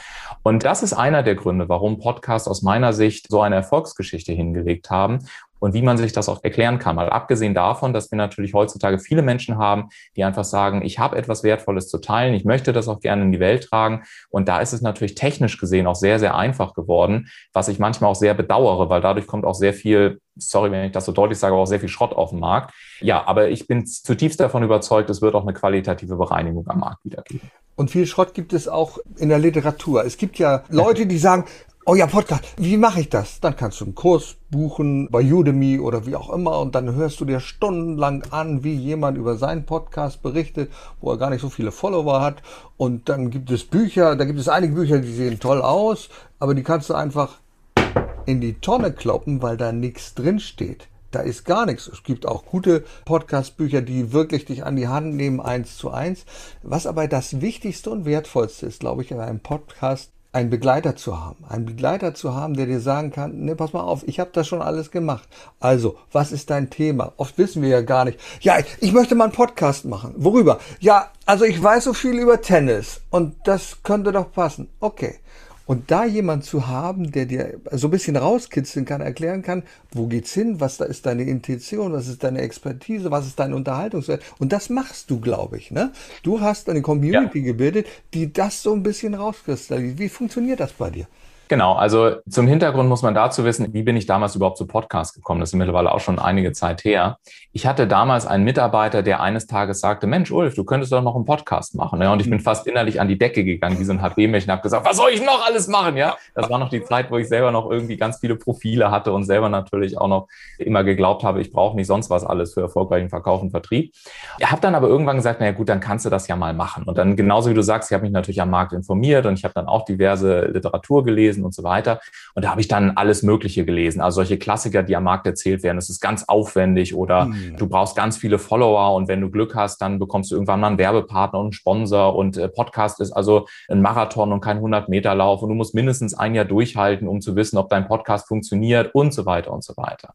Und das ist einer der Gründe, warum Podcasts aus meiner Sicht so eine Erfolgsgeschichte hingelegt haben und wie man sich das auch erklären kann. Mal abgesehen davon, dass wir natürlich heutzutage viele Menschen haben, die einfach sagen, ich habe etwas Wertvolles zu teilen, ich möchte das auch gerne in die Welt tragen. Und da ist es natürlich technisch gesehen auch sehr, sehr einfach geworden, was ich manchmal auch sehr bedauere, weil dadurch kommt auch sehr viel, sorry, wenn ich das so deutlich sage, auch sehr viel Schrott auf den Markt. Ja, aber ich bin zutiefst davon überzeugt, es wird auch eine qualitative Bereinigung am Markt wiedergeben. Und viel Schrott gibt es auch in der Literatur. Es gibt ja Leute, die sagen, oh ja, Podcast, wie mache ich das? Dann kannst du einen Kurs buchen bei Udemy oder wie auch immer und dann hörst du dir stundenlang an, wie jemand über seinen Podcast berichtet, wo er gar nicht so viele Follower hat. Und dann gibt es Bücher, da gibt es einige Bücher, die sehen toll aus, aber die kannst du einfach in die Tonne kloppen, weil da nichts drin steht. Da ist gar nichts. Es gibt auch gute Podcast-Bücher, die wirklich dich an die Hand nehmen, eins zu eins. Was aber das Wichtigste und Wertvollste ist, glaube ich, in einem Podcast, einen Begleiter zu haben. Einen Begleiter zu haben, der dir sagen kann, ne, pass mal auf, ich habe das schon alles gemacht. Also, was ist dein Thema? Oft wissen wir ja gar nicht. Ja, ich möchte mal einen Podcast machen. Worüber? Ja, also ich weiß so viel über Tennis und das könnte doch passen. Okay. Und da jemand zu haben, der dir so ein bisschen rauskitzeln kann, erklären kann, wo geht's hin, was da ist deine Intention, was ist deine Expertise, was ist dein Unterhaltungswert. Und das machst du, glaube ich. Ne? Du hast eine Community ja. gebildet, die das so ein bisschen rauskristallisiert. Wie funktioniert das bei dir? Genau, also zum Hintergrund muss man dazu wissen, wie bin ich damals überhaupt zu Podcast gekommen? Das ist mittlerweile auch schon einige Zeit her. Ich hatte damals einen Mitarbeiter, der eines Tages sagte, Mensch, Ulf, du könntest doch noch einen Podcast machen. Ja, und ich bin fast innerlich an die Decke gegangen, wie so ein und habe gesagt, was soll ich noch alles machen? Ja, das war noch die Zeit, wo ich selber noch irgendwie ganz viele Profile hatte und selber natürlich auch noch immer geglaubt habe, ich brauche nicht sonst was alles für erfolgreichen Verkauf und Vertrieb. Ich habe dann aber irgendwann gesagt, naja gut, dann kannst du das ja mal machen. Und dann genauso wie du sagst, ich habe mich natürlich am Markt informiert und ich habe dann auch diverse Literatur gelesen gelesen und so weiter. Und da habe ich dann alles Mögliche gelesen. Also solche Klassiker, die am Markt erzählt werden. Es ist ganz aufwendig oder mhm. du brauchst ganz viele Follower und wenn du Glück hast, dann bekommst du irgendwann mal einen Werbepartner und einen Sponsor und äh, Podcast ist also ein Marathon und kein 100-Meter-Lauf und du musst mindestens ein Jahr durchhalten, um zu wissen, ob dein Podcast funktioniert und so weiter und so weiter.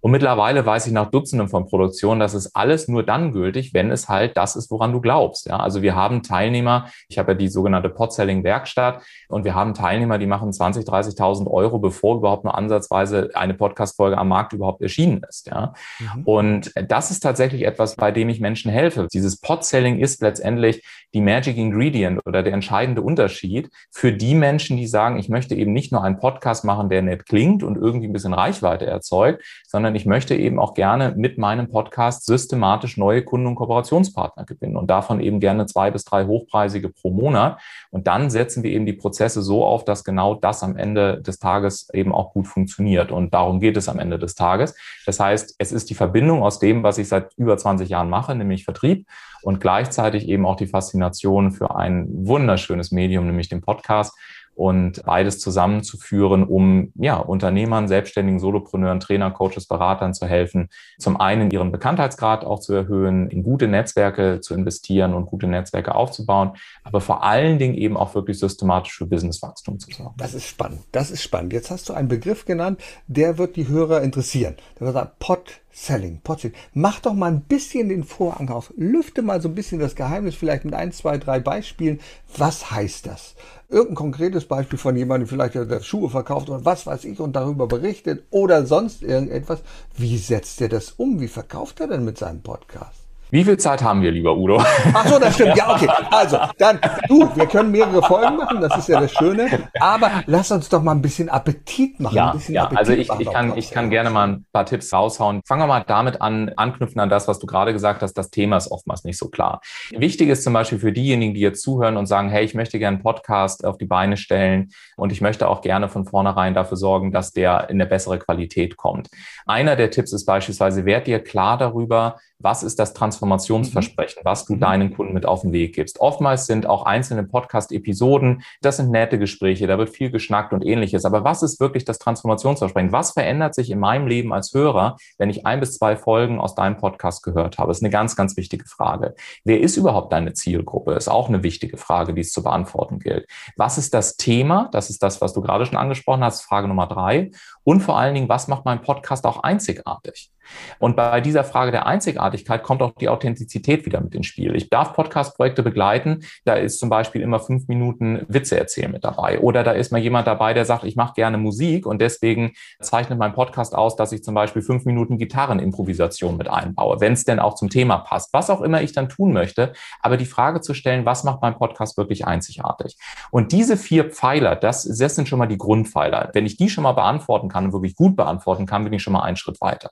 Und mittlerweile weiß ich nach Dutzenden von Produktionen, dass es alles nur dann gültig, wenn es halt das ist, woran du glaubst. Ja, also wir haben Teilnehmer, ich habe ja die sogenannte Podselling-Werkstatt und wir haben Teilnehmer, die machen 20, 30.000 Euro, bevor überhaupt nur ansatzweise eine Podcast-Folge am Markt überhaupt erschienen ist. Ja. Mhm. Und das ist tatsächlich etwas, bei dem ich Menschen helfe. Dieses Pod-Selling ist letztendlich die Magic Ingredient oder der entscheidende Unterschied für die Menschen, die sagen, ich möchte eben nicht nur einen Podcast machen, der nett klingt und irgendwie ein bisschen Reichweite erzeugt, sondern ich möchte eben auch gerne mit meinem Podcast systematisch neue Kunden und Kooperationspartner gewinnen und davon eben gerne zwei bis drei hochpreisige pro Monat. Und dann setzen wir eben die Prozesse so auf, dass genau das am Ende des Tages eben auch gut funktioniert. Und darum geht es am Ende des Tages. Das heißt, es ist die Verbindung aus dem, was ich seit über 20 Jahren mache, nämlich Vertrieb und gleichzeitig eben auch die Faszination für ein wunderschönes Medium, nämlich den Podcast und beides zusammenzuführen, um ja, Unternehmern, Selbstständigen, Solopreneuren, Trainer, Coaches, Beratern zu helfen, zum einen ihren Bekanntheitsgrad auch zu erhöhen, in gute Netzwerke zu investieren und gute Netzwerke aufzubauen, aber vor allen Dingen eben auch wirklich systematisch für Businesswachstum zu sorgen. Das ist spannend. Das ist spannend. Jetzt hast du einen Begriff genannt, der wird die Hörer interessieren. Der wird sagen, Pod Selling, Podselling. Mach doch mal ein bisschen den Vorhang auf. Lüfte mal so ein bisschen das Geheimnis, vielleicht mit ein, zwei, drei Beispielen. Was heißt das? Irgendein konkretes Beispiel von jemandem, vielleicht der Schuhe verkauft oder was weiß ich und darüber berichtet oder sonst irgendetwas. Wie setzt er das um? Wie verkauft er denn mit seinem Podcast? Wie viel Zeit haben wir, lieber Udo? Ach so, das stimmt. Ja, okay. Also, dann, du, wir können mehrere Folgen machen, das ist ja das Schöne. Aber lass uns doch mal ein bisschen Appetit machen. Ja, bisschen ja. also ich, ich, kann, ich kann gerne mal ein paar Tipps raushauen. Fangen wir mal damit an, anknüpfen an das, was du gerade gesagt hast. Das Thema ist oftmals nicht so klar. Wichtig ist zum Beispiel für diejenigen, die jetzt zuhören und sagen, hey, ich möchte gerne einen Podcast auf die Beine stellen und ich möchte auch gerne von vornherein dafür sorgen, dass der in eine bessere Qualität kommt. Einer der Tipps ist beispielsweise, werd dir klar darüber, was ist das Transformationsversprechen, was du mhm. deinen Kunden mit auf den Weg gibst. Oftmals sind auch einzelne Podcast-Episoden, das sind nette Gespräche, da wird viel geschnackt und ähnliches. Aber was ist wirklich das Transformationsversprechen? Was verändert sich in meinem Leben als Hörer, wenn ich ein bis zwei Folgen aus deinem Podcast gehört habe? Das ist eine ganz, ganz wichtige Frage. Wer ist überhaupt deine Zielgruppe? Ist auch eine wichtige Frage, die es zu beantworten gilt. Was ist das Thema? Das ist das, was du gerade schon angesprochen hast, Frage Nummer drei. Und vor allen Dingen, was macht mein Podcast auch einzigartig? Und bei dieser Frage der Einzigartigkeit kommt auch die Authentizität wieder mit ins Spiel. Ich darf Podcast-Projekte begleiten. Da ist zum Beispiel immer fünf Minuten Witze erzählen mit dabei. Oder da ist mal jemand dabei, der sagt, ich mache gerne Musik und deswegen zeichnet mein Podcast aus, dass ich zum Beispiel fünf Minuten Gitarrenimprovisation mit einbaue, wenn es denn auch zum Thema passt. Was auch immer ich dann tun möchte. Aber die Frage zu stellen, was macht mein Podcast wirklich einzigartig? Und diese vier Pfeiler, das, das sind schon mal die Grundpfeiler. Wenn ich die schon mal beantworten kann und wirklich gut beantworten kann, bin ich schon mal einen Schritt weiter.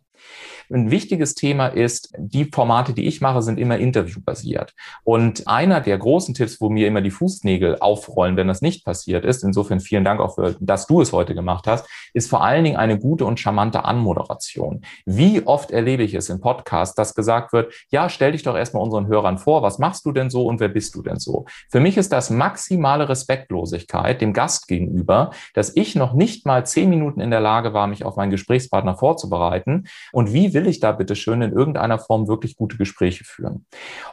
Ein wichtiges Thema ist, die Formate, die ich mache, sind immer interviewbasiert. Und einer der großen Tipps, wo mir immer die Fußnägel aufrollen, wenn das nicht passiert ist, insofern vielen Dank auch für, dass du es heute gemacht hast, ist vor allen Dingen eine gute und charmante Anmoderation. Wie oft erlebe ich es im Podcast, dass gesagt wird, ja, stell dich doch erstmal unseren Hörern vor, was machst du denn so und wer bist du denn so? Für mich ist das maximale Respektlosigkeit dem Gast gegenüber, dass ich noch nicht mal zehn Minuten in der Lage war, mich auf meinen Gesprächspartner vorzubereiten und wie will ich da bitte schön in irgendeiner Form wirklich gute Gespräche führen?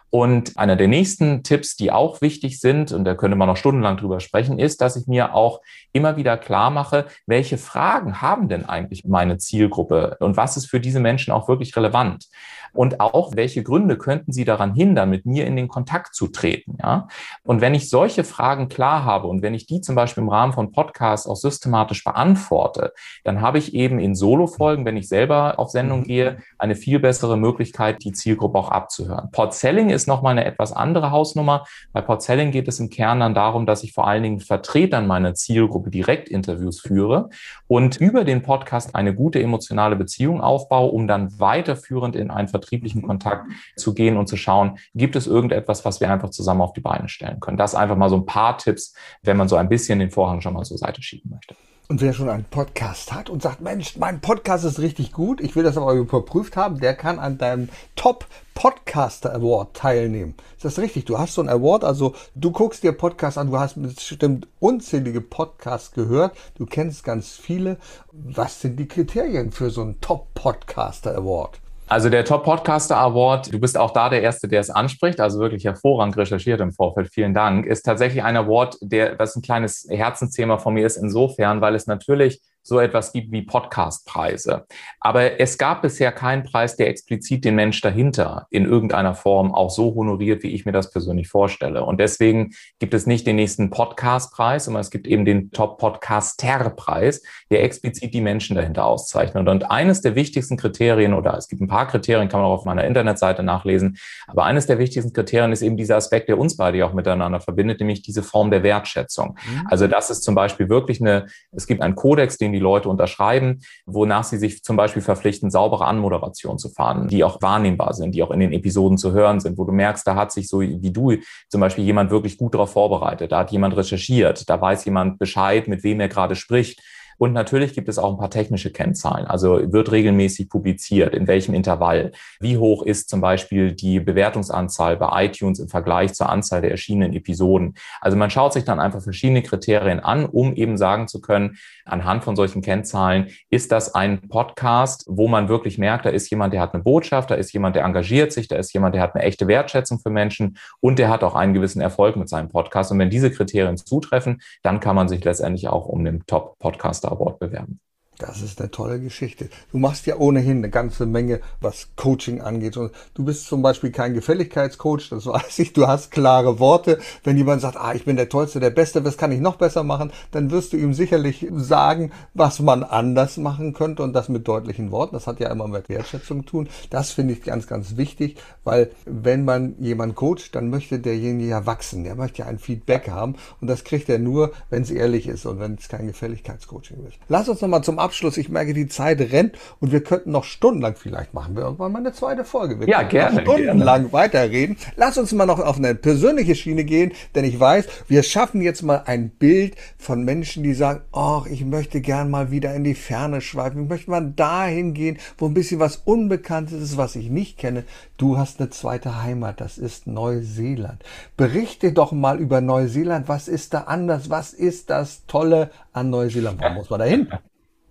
Und einer der nächsten Tipps, die auch wichtig sind, und da könnte man noch stundenlang drüber sprechen, ist, dass ich mir auch immer wieder klar mache, welche Fragen haben denn eigentlich meine Zielgruppe und was ist für diese Menschen auch wirklich relevant? Und auch, welche Gründe könnten sie daran hindern, mit mir in den Kontakt zu treten? Ja? Und wenn ich solche Fragen klar habe und wenn ich die zum Beispiel im Rahmen von Podcasts auch systematisch beantworte, dann habe ich eben in Solo-Folgen, wenn ich selber auf Sendung mhm. gehe, eine viel bessere Möglichkeit, die Zielgruppe auch abzuhören. Podselling ist nochmal eine etwas andere Hausnummer. Bei Podselling geht es im Kern dann darum, dass ich vor allen Dingen Vertretern meiner Zielgruppe direkt Interviews führe und über den Podcast eine gute emotionale Beziehung aufbaue, um dann weiterführend in ein vertrieblichen Kontakt zu gehen und zu schauen, gibt es irgendetwas, was wir einfach zusammen auf die Beine stellen können. Das einfach mal so ein paar Tipps, wenn man so ein bisschen den Vorhang schon mal zur Seite schieben möchte. Und wer schon einen Podcast hat und sagt, Mensch, mein Podcast ist richtig gut, ich will das aber überprüft haben, der kann an deinem Top Podcaster Award teilnehmen. Ist das richtig? Du hast so einen Award, also du guckst dir Podcasts an, du hast bestimmt unzählige Podcasts gehört, du kennst ganz viele. Was sind die Kriterien für so einen Top Podcaster Award? Also der Top Podcaster Award, du bist auch da der Erste, der es anspricht, also wirklich hervorragend recherchiert im Vorfeld, vielen Dank, ist tatsächlich ein Award, der, das ein kleines Herzensthema von mir ist insofern, weil es natürlich so etwas gibt wie Podcastpreise. Aber es gab bisher keinen Preis, der explizit den Mensch dahinter in irgendeiner Form auch so honoriert, wie ich mir das persönlich vorstelle. Und deswegen gibt es nicht den nächsten Podcastpreis, sondern es gibt eben den Top-Podcaster-Preis, der explizit die Menschen dahinter auszeichnet. Und eines der wichtigsten Kriterien, oder es gibt ein paar Kriterien, kann man auch auf meiner Internetseite nachlesen, aber eines der wichtigsten Kriterien ist eben dieser Aspekt, der uns beide auch miteinander verbindet, nämlich diese Form der Wertschätzung. Mhm. Also das ist zum Beispiel wirklich eine, es gibt einen Kodex, den die die Leute unterschreiben, wonach sie sich zum Beispiel verpflichten, saubere Anmoderation zu fahren, die auch wahrnehmbar sind, die auch in den Episoden zu hören sind, wo du merkst, da hat sich so wie du zum Beispiel jemand wirklich gut darauf vorbereitet, da hat jemand recherchiert, da weiß jemand Bescheid, mit wem er gerade spricht. Und natürlich gibt es auch ein paar technische Kennzahlen. Also wird regelmäßig publiziert, in welchem Intervall. Wie hoch ist zum Beispiel die Bewertungsanzahl bei iTunes im Vergleich zur Anzahl der erschienenen Episoden. Also man schaut sich dann einfach verschiedene Kriterien an, um eben sagen zu können, anhand von solchen Kennzahlen, ist das ein Podcast, wo man wirklich merkt, da ist jemand, der hat eine Botschaft, da ist jemand, der engagiert sich, da ist jemand, der hat eine echte Wertschätzung für Menschen und der hat auch einen gewissen Erfolg mit seinem Podcast. Und wenn diese Kriterien zutreffen, dann kann man sich letztendlich auch um den Top-Podcaster Award bewerben. Das ist eine tolle Geschichte. Du machst ja ohnehin eine ganze Menge, was Coaching angeht. Du bist zum Beispiel kein Gefälligkeitscoach, das weiß ich. Du hast klare Worte. Wenn jemand sagt, ah, ich bin der Tollste, der Beste, was kann ich noch besser machen, dann wirst du ihm sicherlich sagen, was man anders machen könnte und das mit deutlichen Worten. Das hat ja immer mit Wertschätzung zu tun. Das finde ich ganz, ganz wichtig, weil wenn man jemanden coacht, dann möchte derjenige ja wachsen. Der möchte ja ein Feedback haben und das kriegt er nur, wenn es ehrlich ist und wenn es kein Gefälligkeitscoaching ist. Lass uns nochmal zum Abschluss, ich merke, die Zeit rennt und wir könnten noch stundenlang, vielleicht machen wir irgendwann mal eine zweite Folge. Wir ja, gerne. Stundenlang gerne. weiterreden. Lass uns mal noch auf eine persönliche Schiene gehen, denn ich weiß, wir schaffen jetzt mal ein Bild von Menschen, die sagen, ach, ich möchte gern mal wieder in die Ferne schweifen. Ich möchte mal dahin gehen, wo ein bisschen was Unbekanntes ist, was ich nicht kenne. Du hast eine zweite Heimat, das ist Neuseeland. Berichte doch mal über Neuseeland. Was ist da anders? Was ist das Tolle an Neuseeland? Warum muss man da hin?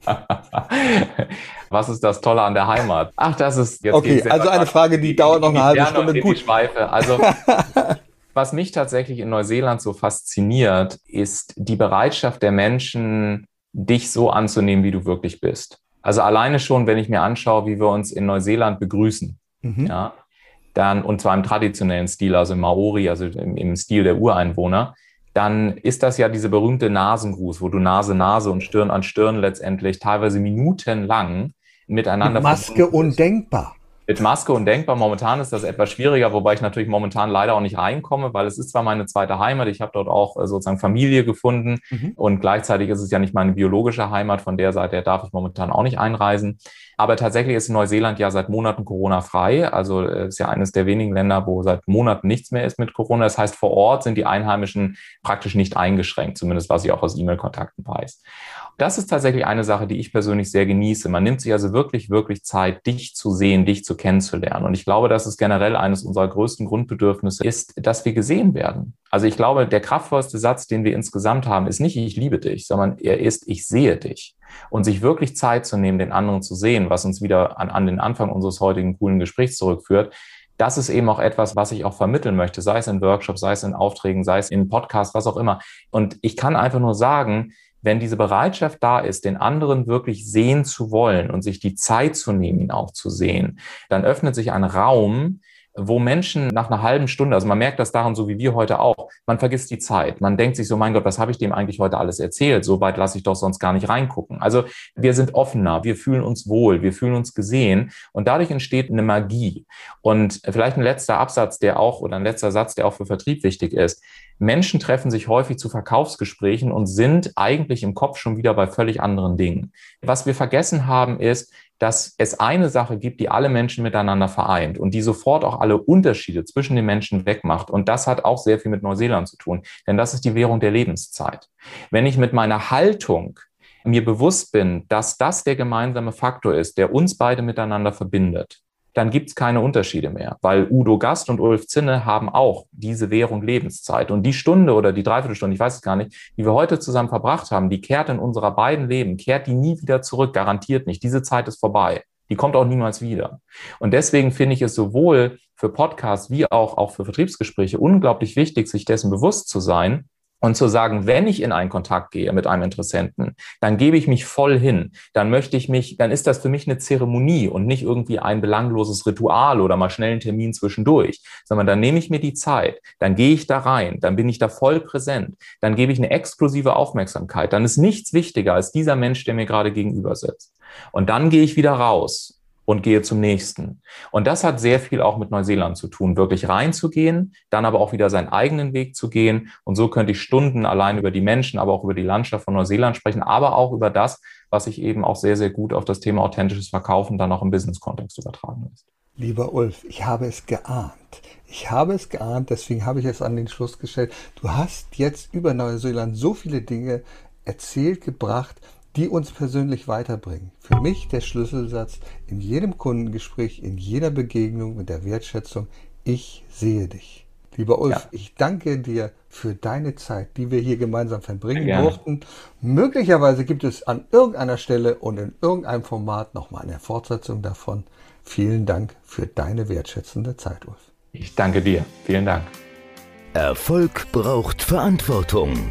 Was ist das Tolle an der Heimat? Ach, das ist jetzt. Okay, also eine Frage, die dauert noch eine halbe Stunde. Gut. Schweife. Also, was mich tatsächlich in Neuseeland so fasziniert, ist die Bereitschaft der Menschen, dich so anzunehmen, wie du wirklich bist. Also alleine schon, wenn ich mir anschaue, wie wir uns in Neuseeland begrüßen, mhm. ja, dann, und zwar im traditionellen Stil, also im Maori, also im, im Stil der Ureinwohner, dann ist das ja diese berühmte Nasengruß, wo du Nase, Nase und Stirn an Stirn letztendlich teilweise minutenlang miteinander. Mit Maske undenkbar. Mit Maske undenkbar. Momentan ist das etwas schwieriger, wobei ich natürlich momentan leider auch nicht reinkomme, weil es ist zwar meine zweite Heimat, ich habe dort auch äh, sozusagen Familie gefunden mhm. und gleichzeitig ist es ja nicht meine biologische Heimat, von der Seite her darf ich momentan auch nicht einreisen. Aber tatsächlich ist Neuseeland ja seit Monaten Corona-frei. Also es äh, ist ja eines der wenigen Länder, wo seit Monaten nichts mehr ist mit Corona. Das heißt, vor Ort sind die Einheimischen praktisch nicht eingeschränkt, zumindest was ich auch aus E-Mail-Kontakten weiß. Das ist tatsächlich eine Sache, die ich persönlich sehr genieße. Man nimmt sich also wirklich, wirklich Zeit, dich zu sehen, dich zu kennenzulernen. Und ich glaube, dass es generell eines unserer größten Grundbedürfnisse ist, dass wir gesehen werden. Also ich glaube, der kraftvollste Satz, den wir insgesamt haben, ist nicht ich liebe dich, sondern er ist ich sehe dich und sich wirklich Zeit zu nehmen, den anderen zu sehen, was uns wieder an, an den Anfang unseres heutigen coolen Gesprächs zurückführt, das ist eben auch etwas, was ich auch vermitteln möchte, sei es in Workshops, sei es in Aufträgen, sei es in Podcasts, was auch immer. Und ich kann einfach nur sagen, wenn diese Bereitschaft da ist, den anderen wirklich sehen zu wollen und sich die Zeit zu nehmen, ihn auch zu sehen, dann öffnet sich ein Raum, wo Menschen nach einer halben Stunde, also man merkt das daran, so wie wir heute auch, man vergisst die Zeit. Man denkt sich so, mein Gott, was habe ich dem eigentlich heute alles erzählt? So weit lasse ich doch sonst gar nicht reingucken. Also wir sind offener, wir fühlen uns wohl, wir fühlen uns gesehen und dadurch entsteht eine Magie. Und vielleicht ein letzter Absatz, der auch, oder ein letzter Satz, der auch für Vertrieb wichtig ist. Menschen treffen sich häufig zu Verkaufsgesprächen und sind eigentlich im Kopf schon wieder bei völlig anderen Dingen. Was wir vergessen haben, ist, dass es eine Sache gibt, die alle Menschen miteinander vereint und die sofort auch alle Unterschiede zwischen den Menschen wegmacht. Und das hat auch sehr viel mit Neuseeland zu tun, denn das ist die Währung der Lebenszeit. Wenn ich mit meiner Haltung mir bewusst bin, dass das der gemeinsame Faktor ist, der uns beide miteinander verbindet, dann gibt es keine Unterschiede mehr, weil Udo Gast und Ulf Zinne haben auch diese Währung Lebenszeit. Und die Stunde oder die Dreiviertelstunde, ich weiß es gar nicht, die wir heute zusammen verbracht haben, die kehrt in unserer beiden Leben, kehrt die nie wieder zurück, garantiert nicht. Diese Zeit ist vorbei. Die kommt auch niemals wieder. Und deswegen finde ich es sowohl für Podcasts wie auch, auch für Vertriebsgespräche unglaublich wichtig, sich dessen bewusst zu sein, und zu sagen, wenn ich in einen Kontakt gehe mit einem Interessenten, dann gebe ich mich voll hin. Dann möchte ich mich, dann ist das für mich eine Zeremonie und nicht irgendwie ein belangloses Ritual oder mal schnell einen Termin zwischendurch, sondern dann nehme ich mir die Zeit, dann gehe ich da rein, dann bin ich da voll präsent, dann gebe ich eine exklusive Aufmerksamkeit. Dann ist nichts wichtiger als dieser Mensch, der mir gerade gegenüber sitzt. Und dann gehe ich wieder raus und gehe zum nächsten. Und das hat sehr viel auch mit Neuseeland zu tun, wirklich reinzugehen, dann aber auch wieder seinen eigenen Weg zu gehen. Und so könnte ich Stunden allein über die Menschen, aber auch über die Landschaft von Neuseeland sprechen, aber auch über das, was sich eben auch sehr, sehr gut auf das Thema authentisches Verkaufen dann auch im Business-Kontext übertragen lässt. Lieber Ulf, ich habe es geahnt. Ich habe es geahnt, deswegen habe ich es an den Schluss gestellt. Du hast jetzt über Neuseeland so viele Dinge erzählt, gebracht, die uns persönlich weiterbringen. Für mich der Schlüsselsatz in jedem Kundengespräch, in jeder Begegnung mit der Wertschätzung, ich sehe dich. Lieber Ulf, ja. ich danke dir für deine Zeit, die wir hier gemeinsam verbringen durften. Möglicherweise gibt es an irgendeiner Stelle und in irgendeinem Format nochmal eine Fortsetzung davon. Vielen Dank für deine wertschätzende Zeit, Ulf. Ich danke dir. Vielen Dank. Erfolg braucht Verantwortung